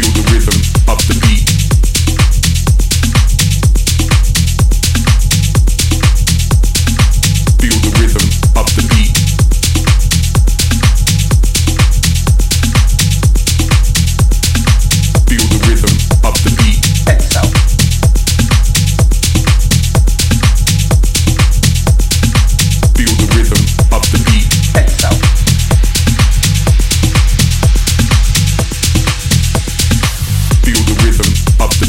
feel the rhythm of the beat. up the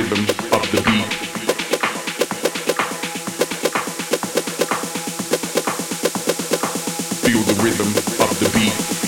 rhythm of the beat. Feel the rhythm of the beat.